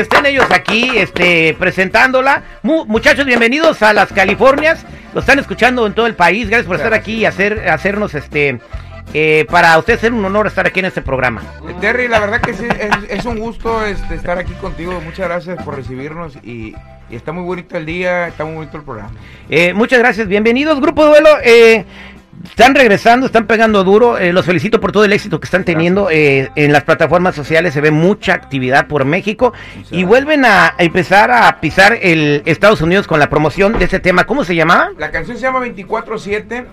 que estén ellos aquí este, presentándola! Mu- muchachos, bienvenidos a las Californias. Lo están escuchando en todo el país. Gracias por estar aquí y hacer, hacernos este. eh, para ustedes es un honor estar aquí en este programa. Eh, Terry, la verdad que sí, es, es un gusto este, estar aquí contigo. Muchas gracias por recibirnos y, y está muy bonito el día, está muy bonito el programa. Eh, muchas gracias, bienvenidos, Grupo Duelo. eh, están regresando, están pegando duro. eh, los felicito por todo el éxito que están teniendo eh, en las plataformas sociales. Se ve mucha actividad por México y vuelven a empezar a pisar el Estados Unidos con la promoción de este tema. ¿Cómo se llamaba? La canción se llama 24-7.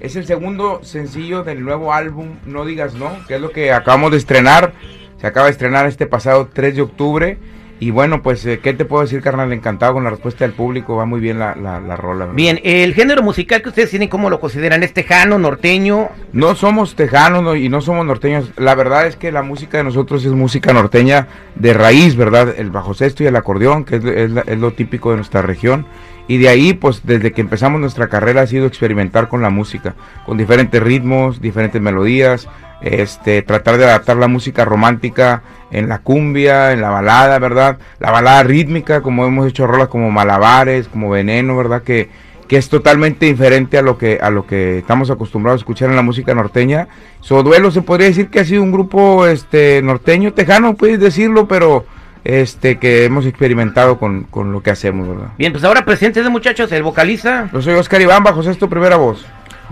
Es el segundo sencillo del nuevo álbum No Digas No, que es lo que acabamos de estrenar. Se acaba de estrenar este pasado 3 de octubre. Y bueno, pues, eh, ¿qué te puedo decir, carnal? Encantado con la respuesta del público. Va muy bien la, la, la rola. ¿verdad? Bien, el género musical que ustedes tienen, ¿cómo lo consideran? ¿Es tejano, norteño? No somos tejanos no, y no somos norteños. La verdad es que la música de nosotros es música norteña de raíz, ¿verdad? El bajo sexto y el acordeón, que es, es la- es lo típico de nuestra región. Y de ahí, pues desde que empezamos nuestra carrera ha sido experimentar con la música, con diferentes ritmos, diferentes melodías, este, tratar de adaptar la música romántica en la cumbia, en la balada, ¿verdad? La balada rítmica, como hemos hecho rolas como Malabares, como Veneno, ¿verdad? Que, que es totalmente diferente a lo que a lo que estamos acostumbrados a escuchar en la música norteña. Soduelo se podría decir que ha sido un grupo este norteño, tejano, puedes decirlo, pero este que hemos experimentado con, con lo que hacemos, ¿verdad? Bien, pues ahora presentes de muchachos, el vocalista. Yo soy Oscar Iván, bajo sexto primera voz.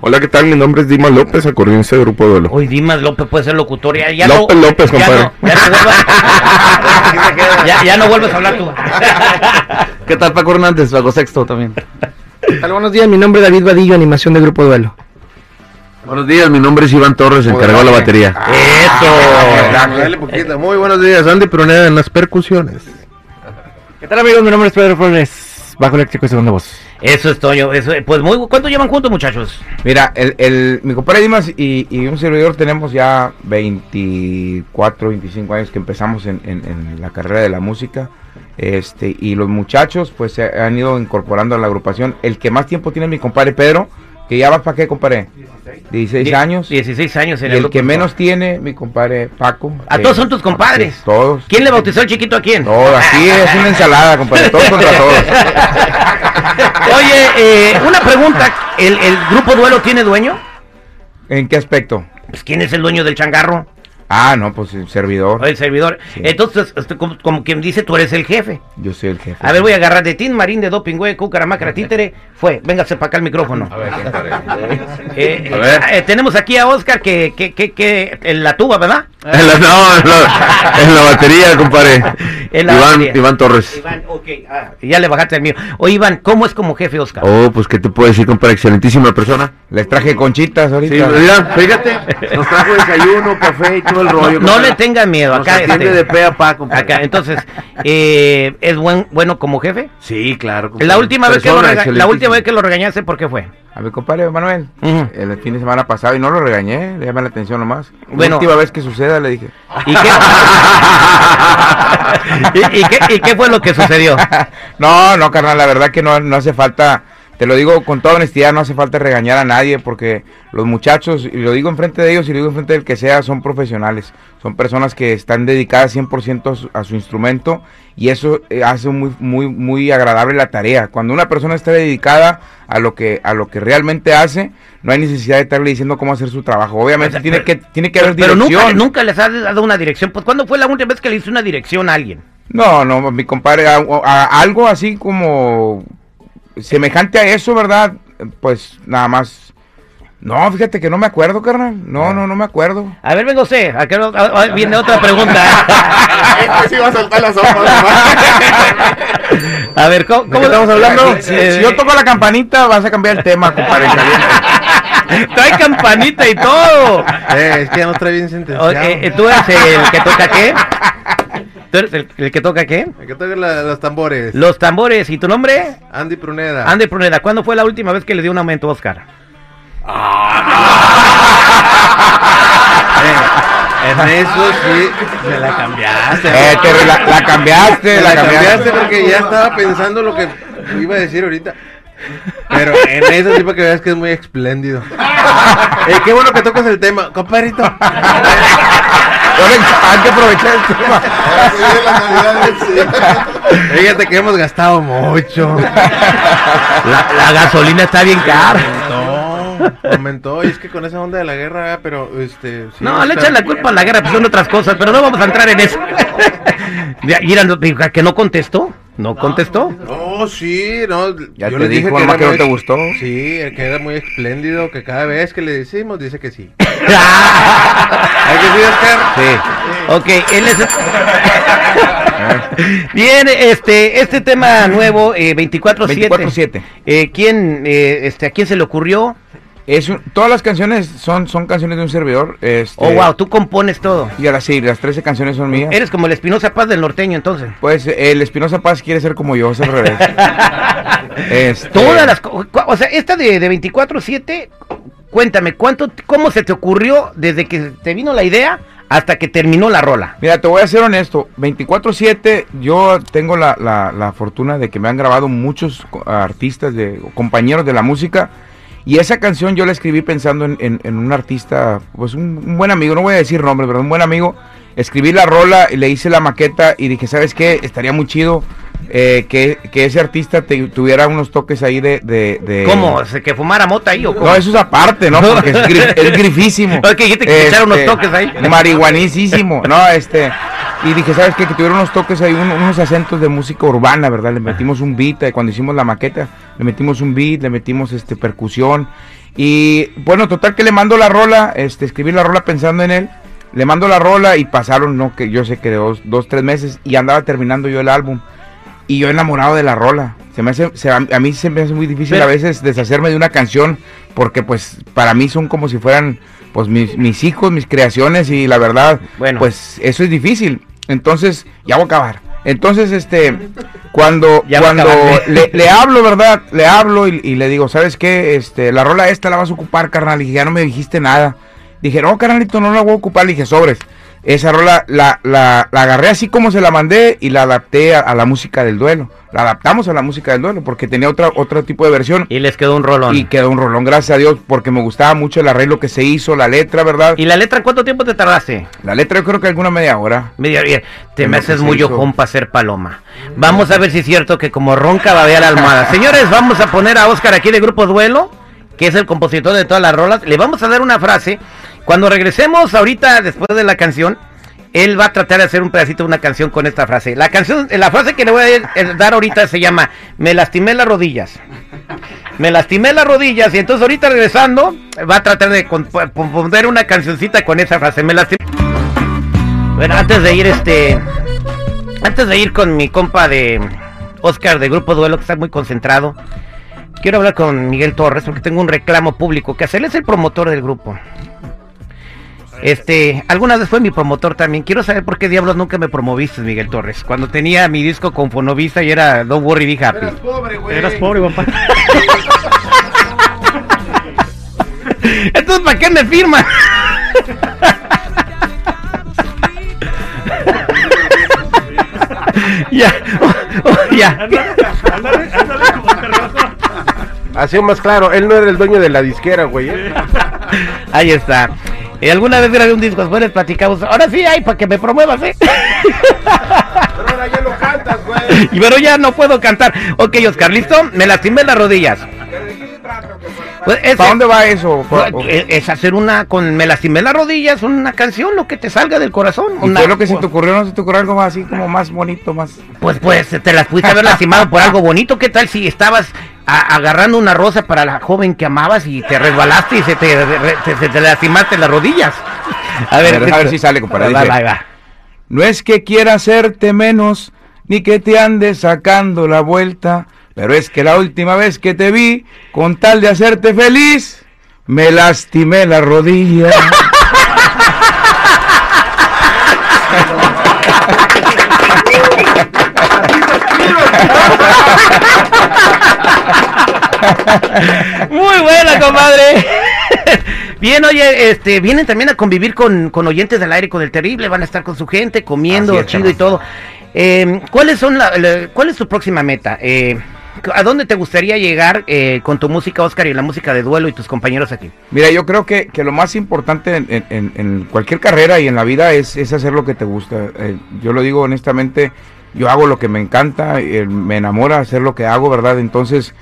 Hola, ¿qué tal? Mi nombre es Dimas López, acordeonista de Grupo Duelo. Hoy Dimas López puede ser locutor. Ya, ya López no, López, ya compadre. no, ya, no vuelvas, ya, ya no vuelves a hablar tú. ¿Qué tal Paco Hernández? Bajo sexto también. Hola, buenos días, mi nombre es David Vadillo, animación de Grupo Duelo. Buenos días, mi nombre es Iván Torres, encargado de la batería. Eso. Dale poquito. Muy buenos días, Andy Pruneda en las percusiones. ¿Qué tal amigos? Mi nombre es Pedro Flores, bajo eléctrico y segunda voz. Eso es Toño. Eso, pues muy, ¿cuánto llevan juntos, muchachos? Mira, el, el, mi compadre Dimas y, y un servidor tenemos ya 24, 25 años que empezamos en, en- en la carrera de la música. Este, y los muchachos pues se han ido incorporando a la agrupación. El que más tiempo tiene mi compadre Pedro, que ya va para qué, compadre? 16 Die- años. 16 años Y en el grupo. que menos tiene, mi compadre Paco. ¿A que- todos son tus compadres? Todos. ¿Quién le bautizó el chiquito a quién? Todo, aquí es una ensalada, compadre. Todos contra todos. Oye, eh, una pregunta. ¿El, ¿El grupo Duelo tiene dueño? ¿En qué aspecto? Pues, ¿Quién es el dueño del changarro? Ah, no, pues el servidor. El servidor. Sí. Entonces, este, como, como quien dice, tú eres el jefe. Yo soy el jefe. A ver, voy a agarrar de Tin Marín, de Doping, güey, Cucaramácara, Títere. Fue, véngase para acá el micrófono. Eh, A ver. eh, tenemos aquí a Oscar que, que, que, que en la tuba, ¿verdad? En la, no, en la, en la batería, compadre. En la Iván, batería. Iván Torres. Iván, ok, ah, ya le bajaste el mío. Oye, Iván, ¿cómo es como jefe, Oscar? Oh, pues, ¿qué te puedo decir, compadre? Excelentísima persona. Les traje conchitas ahorita. Sí, mira, fíjate, nos trajo desayuno, café y todo el rollo. no le tenga miedo, Nos acá. atiende este, de pe a pa, compadre. acá, entonces, eh, ¿es buen, bueno como jefe? Sí, claro. compadre. La última, vez que lo la última vez que lo regañaste, ¿por qué fue? A mi compadre Manuel. El fin de semana pasado y no lo regañé, le llamé la atención nomás. Bueno. La última vez que suceda le dije. ¿Y qué, ¿Y, y qué, y qué fue lo que sucedió? no, no, carnal, la verdad que no, no hace falta, te lo digo con toda honestidad, no hace falta regañar a nadie porque los muchachos, y lo digo enfrente de ellos y lo digo enfrente del que sea, son profesionales, son personas que están dedicadas 100% a su, a su instrumento y eso eh, hace muy, muy, muy agradable la tarea. Cuando una persona está dedicada a lo que, a lo que realmente hace, no hay necesidad de estarle diciendo cómo hacer su trabajo. Obviamente O sea, tiene, pero- que, tiene que haber Pero dirección. nunca, nunca les has dado una dirección. Pues, ¿cuándo fue la última vez que le hice una dirección a alguien? No, no, mi compadre, a- a- algo así como semejante a eso, ¿verdad? Pues nada más. No, fíjate que no me acuerdo, carnal. No, no, no me acuerdo. A ver, venga usted. Acá no- a- a- viene otra pregunta. Este sí va a soltar ver, ¿cómo, cómo estamos hablando? Si, si yo toco la campanita, vas a cambiar el tema, compadre. Trae campanita y todo. Eh, es que ya nos trae bien O- sentenciado. eh, eh, ¿Tú eres el que toca qué? ¿Tú eres el, el que toca qué? Hay que tocar la- los tambores. Los tambores. ¿Y tu nombre? Andy Pruneda. Andy Pruneda. ¿Cuándo fue la última vez que le dio un aumento a Oscar? En eso sí. Se la cambiaste. Eh, te- la, la cambiaste, Te la, la cambiaste cambiaste. porque ya estaba pensando lo que iba a decir ahorita. Pero en ese tipo que veas que es muy espléndido. Eh, qué bueno que tocas el tema, compadrito. Hay que aprovechar el tema. Fíjate que hemos gastado mucho. La, la gasolina está bien cara. Aumentó, aumentó. Y es que con esa onda de la guerra, pero este. sí No, le está- echan la culpa a la guerra, pues son otras cosas, pero no vamos a entrar en eso. Mira, no, que no contestó, no contestó. No, sí, no. Ya yo te les dije dijo, era que no muy- te gustó. Sí, que era muy espléndido, que cada vez que le decimos dice que sí. ¿Hay que sí, Oscar? Sí. Ok, él es... Bien, este, este tema nuevo, eh, 24-7. 24/7. Eh, ¿quién, eh, este, ¿A quién se le ocurrió? Es un- todas las canciones son, son canciones de un servidor. Este, Oh, wow, tú compones todo. Y ahora sí, las 13 canciones son mías. Eres como el Espinosa Paz del norteño, entonces. Pues el Espinosa Paz quiere ser como yo, es al revés. Este, Todas las... O sea, esta de, de 24-7, cuéntame, ¿cuánto, ¿cómo se te ocurrió desde que te vino la idea hasta que terminó la rola? Mira, te voy a ser honesto. 24-7, yo tengo la, la- la fortuna de que me han grabado muchos artistas, de, compañeros de la música. Y esa canción yo la escribí pensando en, en- un artista, pues un, buen amigo, no voy a decir nombres, pero un buen amigo. Escribí la rola le hice la maqueta y dije, ¿sabes qué? Estaría muy chido eh, que, que ese artista te- tuviera unos toques ahí de... de, de- ¿Cómo? ¿Se que fumara mota ahí o cómo? No, eso es aparte, ¿no? Porque es, grif- es grifísimo. Ok, dijiste que echara unos toques ahí. Marihuanísimo, ¿no? Este. Y dije, ¿sabes qué? Que tuviera unos toques ahí, un- unos acentos de música urbana, ¿verdad? Le metimos un beat, eh, cuando hicimos la maqueta, le metimos un beat, le metimos este percusión. Y bueno, total que le mando la rola, este, escribí la rola pensando en él. Le mando la rola y pasaron, no, que yo sé que de dos, dos, tres meses y andaba terminando yo el álbum. Y yo enamorado de la rola. Se me hace, se- a, a mí se me hace muy difícil Pero- a veces deshacerme de una canción porque pues para mí son como si fueran pues mis, mis hijos, mis creaciones y la verdad, Bueno. pues eso es difícil. Entonces, ya voy a acabar. Entonces, este, cuando, Ya cuando le, le hablo, ¿verdad? Le hablo y, y le digo, ¿sabes qué? Este, la rola esta la vas a ocupar, carnal. Y dije, ya no me dijiste nada. Dije, no, carnalito, no la voy a ocupar. Le dije, sobres. Esa rola la, la, la agarré así como se la mandé y la adapté a, a la música del duelo. La adaptamos a la música del duelo porque tenía otra, otro tipo de versión. Y les quedó un rolón. Y ¿Y, quedó un rolón, gracias a Dios, porque me gustaba mucho el arreglo que se hizo, la letra, ¿verdad? la letra cuánto tiempo te tardaste? La letra yo creo que alguna media hora. Media hora. Te me haces muy ojón para ser paloma. Vamos a ver si es cierto que como ronca babea la almohada. Señores, vamos a poner a Oscar aquí de Grupo Duelo, que es el compositor de todas las rolas. Le vamos a dar una frase. Cuando regresemos ahorita, después de la canción, él va a tratar de hacer un pedacito de una canción con esta frase. La canción, la frase que le voy a eh, dar ahorita se llama Me lastimé las rodillas. Me lastimé las rodillas y entonces ahorita regresando va a tratar de comp- componer una cancioncita con esa frase. Me lastimé. Bueno, antes de ir este antes de ir con mi compa de Oscar de Grupo Duelo que está muy concentrado, quiero hablar con Miguel Torres porque tengo un reclamo público que hacer. Él es el promotor del grupo. Este, alguna vez fue mi promotor también. Quiero saber por qué diablos nunca me promoviste, Miguel Torres. Cuando tenía mi disco con Fonovisa y era Don't Worry Be Happy. pobre, güey. Eras pobre, papá. Entonces, ¿para qué me firma? ya, oh, ya. Así más claro, él no era el dueño de la disquera, güey. ¿eh? Ahí está. Y alguna vez grabé un disco, después platicamos. Ahora sí hay para que me promuevas, ¿eh? Pero ahora ya lo cantas, güey. Y pero ya no puedo cantar. Ok, Oscar, ¿listo? Me lastimé las rodillas. Pues ese- ¿Para dónde va eso? ¿Pa- es, es hacer una con me lastimé las rodillas, una canción, lo que te salga del corazón. ¿Y Una, fue lo que se te ocurrió? ¿No se te ocurrió algo más así como más bonito, más... Pues pues te las pudiste haber lastimado por algo bonito. ¿Qué tal si estabas a- agarrando una rosa para la joven que amabas y te resbalaste y se te, lastimaste las rodillas? A A ver, ver, a ver si sale, compadre. Va, va. No es que quiera hacerte menos, ni que te ande sacando la vuelta, pero es que la última vez que te vi, con tal de hacerte feliz, me lastimé la rodilla. Muy buena, comadre. Bien, oye, este, vienen también a convivir con, con oyentes del aire con el terrible, van a estar con su gente, comiendo, es, chido y todo. Eh, ¿Cuáles son la, la- cuál es tu próxima meta? Eh, ¿A dónde te gustaría llegar eh, con tu música, Oscar, y la música de duelo y tus compañeros aquí? Mira, yo creo que, que lo más importante en, en- en cualquier carrera y en la vida es, es hacer lo que te gusta. Eh, yo lo digo honestamente, yo hago lo que me encanta, eh, me enamora hacer lo que hago, ¿verdad? Entonces,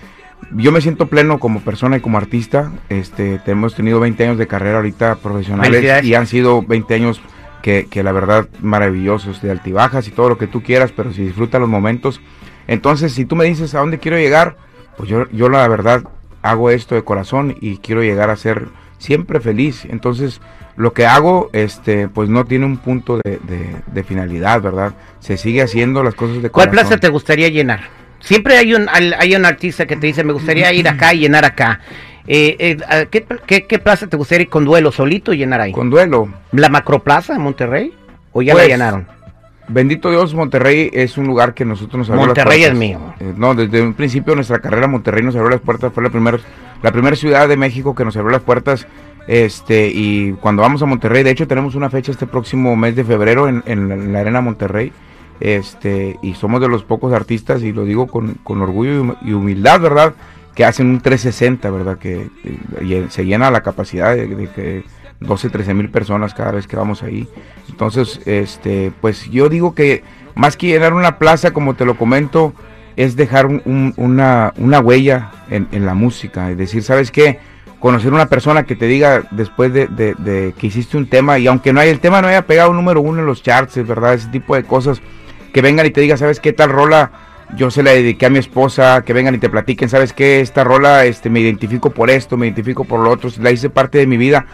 yo me siento pleno como persona y como artista. Este, te- hemos tenido 20 años de carrera ahorita profesionales y han sido 20 años que, que la verdad maravillosos, de altibajas y todo lo que tú quieras, pero si disfruta los momentos. Entonces, si tú me dices a dónde quiero llegar, pues yo, yo la verdad hago esto de corazón y quiero llegar a ser siempre feliz. Entonces, lo que hago, este, pues no tiene un punto de, de- de finalidad, ¿verdad? Se sigue haciendo las cosas de ¿Cuál corazón. plaza te gustaría llenar? Siempre hay un, hay un artista que te dice, me gustaría ir acá y llenar acá. Eh, eh, ¿a ¿qué, qué, qué plaza te gustaría ir con duelo solito y llenar ahí? Con duelo. ¿La Macroplaza en Monterrey? ¿O ya Pues, la llenaron? Bendito Dios, Monterrey es un lugar que nosotros nos abrió las Monterrey es puertas. mío. Eh, no, desde un principio de nuestra carrera Monterrey nos abrió las puertas, fue la primera la primera ciudad de México que nos abrió las puertas. Este, y cuando vamos a Monterrey, de hecho tenemos una fecha este próximo mes de febrero en, en la, en la Arena Monterrey. Este, y somos de los pocos artistas, y lo digo con, con orgullo y hum- y humildad, ¿verdad? Que hacen un 360, ¿verdad? Que, que- y se llena la capacidad de, que 12, 13 mil personas cada vez que vamos ahí. Entonces, este, pues yo digo que más que llenar una plaza, como te lo comento, es dejar un- un- una, una huella en, en la música. Es decir, ¿sabes qué? Conocer una persona que te diga después de, de- que hiciste un tema, y aunque no haya el tema no haya pegado número uno en los charts, ¿verdad? Ese tipo de cosas, que vengan y te digan, ¿sabes qué tal rola? Yo se la dediqué a mi esposa, que vengan y te platiquen, ¿sabes qué? Esta rola, este, me identifico por esto, me identifico por lo otro, la hice parte de mi vida.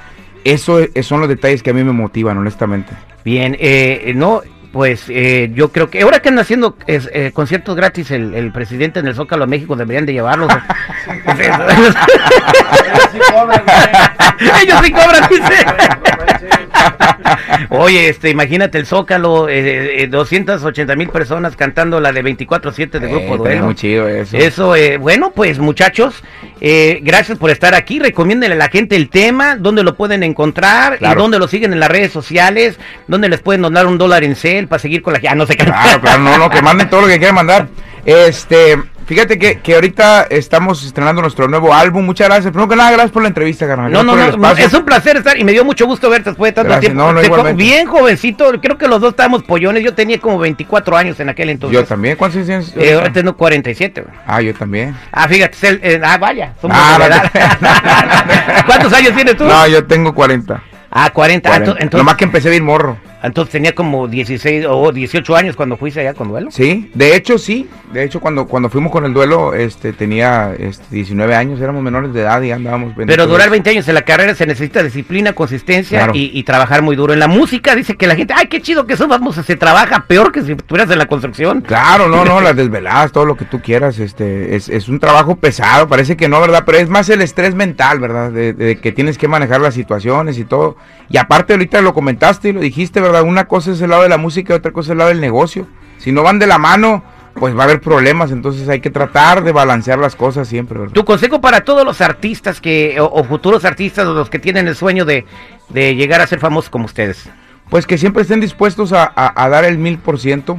Eso es- son los detalles que a mí me motivan, honestamente. Bien, eh, no, pues eh, yo creo que ahora que andan haciendo es, eh, conciertos gratis el, el presidente en el Zócalo de México deberían de llevarlos. Ellos sí cobran, dice. Oye, este, imagínate el Zócalo, eh, eh, 280 mil personas cantando la de 24-7 de Eh, Grupo Duelo. muy chido eso. Eso, eh, bueno, pues muchachos, eh, gracias por estar aquí. Recomiéndenle a la gente el tema, dónde lo pueden encontrar y Claro. dónde lo siguen en las redes sociales, dónde les pueden donar un dólar en cel para seguir con la... Ah, no sé qué. Claro, claro, no, no, que manden todo lo que quieran mandar. Este, fíjate que, que ahorita estamos estrenando nuestro nuevo álbum. Muchas gracias. Primero que nada, gracias por la entrevista, carnal. No, no, no, es un placer estar y me dio mucho gusto verte después de tanto Gracias, tiempo. no, no, Te bien jovencito, creo que los dos estábamos pollones, yo tenía como 24 años en aquel entonces. Yo también. ¿Cuántos años tienes? Eh, ahora tengo 47. güey. Ah, yo también. Ah, fíjate, el- eh, ah, vaya, somos Ah, de edad. ¿Cuántos años tienes tú? No, yo tengo 40. Ah, 40. Ah, 40. ento- entonces, Nomás que empecé bien morro. Entonces tenía como 16 o 18 años cuando fuiste allá con duelo. Sí, de hecho sí. De hecho, cuando, cuando fuimos con el duelo, este, tenía este, 19 años, éramos menores de edad y andábamos. Pero durar Dios. 20 años en la carrera se necesita disciplina, consistencia Claro. y, y trabajar muy duro. En la música dice que la gente, ay, qué chido que somos, se trabaja peor que si estuvieras en la construcción. Claro, no, no, las desveladas, todo lo que tú quieras, este, es, es un trabajo pesado, parece que no, ¿verdad? Pero es más el estrés mental, ¿verdad? De, de que tienes que manejar las situaciones y todo. Y aparte ahorita lo comentaste y lo dijiste, ¿verdad? Una cosa es el lado de la música y otra cosa es el lado del negocio. Si no van de la mano, pues va a haber problemas, entonces hay que tratar de balancear las cosas siempre, ¿verdad? Tu consejo para todos los artistas que o, o futuros artistas o los que tienen el sueño de, de llegar a ser famosos como ustedes. Pues que siempre estén dispuestos a, a- a dar el mil por ciento,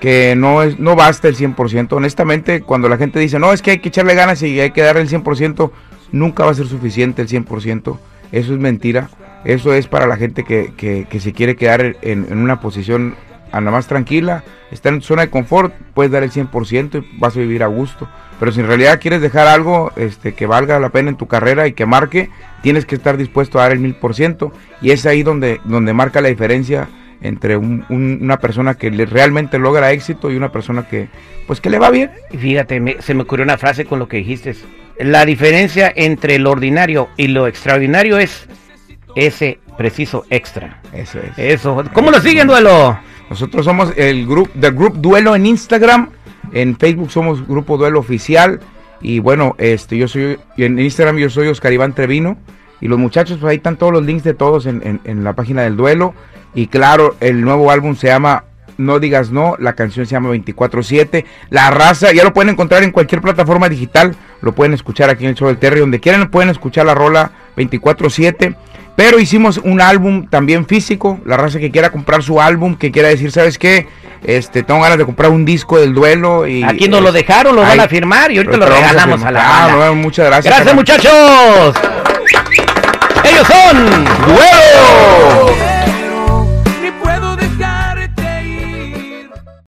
que no es no basta el 100%. Honestamente, cuando la gente dice, no, es que hay que echarle ganas y hay que dar el 100%, nunca va a ser suficiente el 100%. Eso es mentira. Eso es para la gente que, que- que se quiere quedar en, en una posición a la más tranquila, está en zona de confort, puedes dar el 100% y vas a vivir a gusto. Pero si en realidad quieres dejar algo este, que valga la pena en tu carrera y que marque, tienes que estar dispuesto a dar el mil por ciento. Y es ahí donde, donde marca la diferencia entre un- un- una persona que realmente logra éxito y una persona que, pues, que le va bien. Y fíjate, me- se me ocurrió una frase con lo que dijiste. La diferencia entre lo ordinario y lo extraordinario es ese preciso extra. Eso es. Eso. ¿Cómo lo siguen, duelo? Nosotros somos el grupo The Group Duelo en Instagram, en Facebook somos Grupo Duelo Oficial y bueno, este yo soy en Instagram yo soy Oscar Iván Trevino y los muchachos pues ahí están todos los links de todos en, en- en la página del duelo y claro, el nuevo álbum se llama No digas no, la canción se llama 24-7. La raza, ya lo pueden encontrar en cualquier plataforma digital. Lo pueden escuchar aquí en el show del Terry. Donde quieran pueden escuchar la rola 24-7. Pero hicimos un álbum también físico. La raza que quiera comprar su álbum, que quiera decir, ¿sabes qué? Este, tengo ganas de comprar un disco del duelo. Y, Aquí nos lo eh, dejaron, lo van a firmar y ahorita lo a regalamos a la Ah, banda. no, muchas gracias. Gracias muchachos. Ellos son ¡Duelo!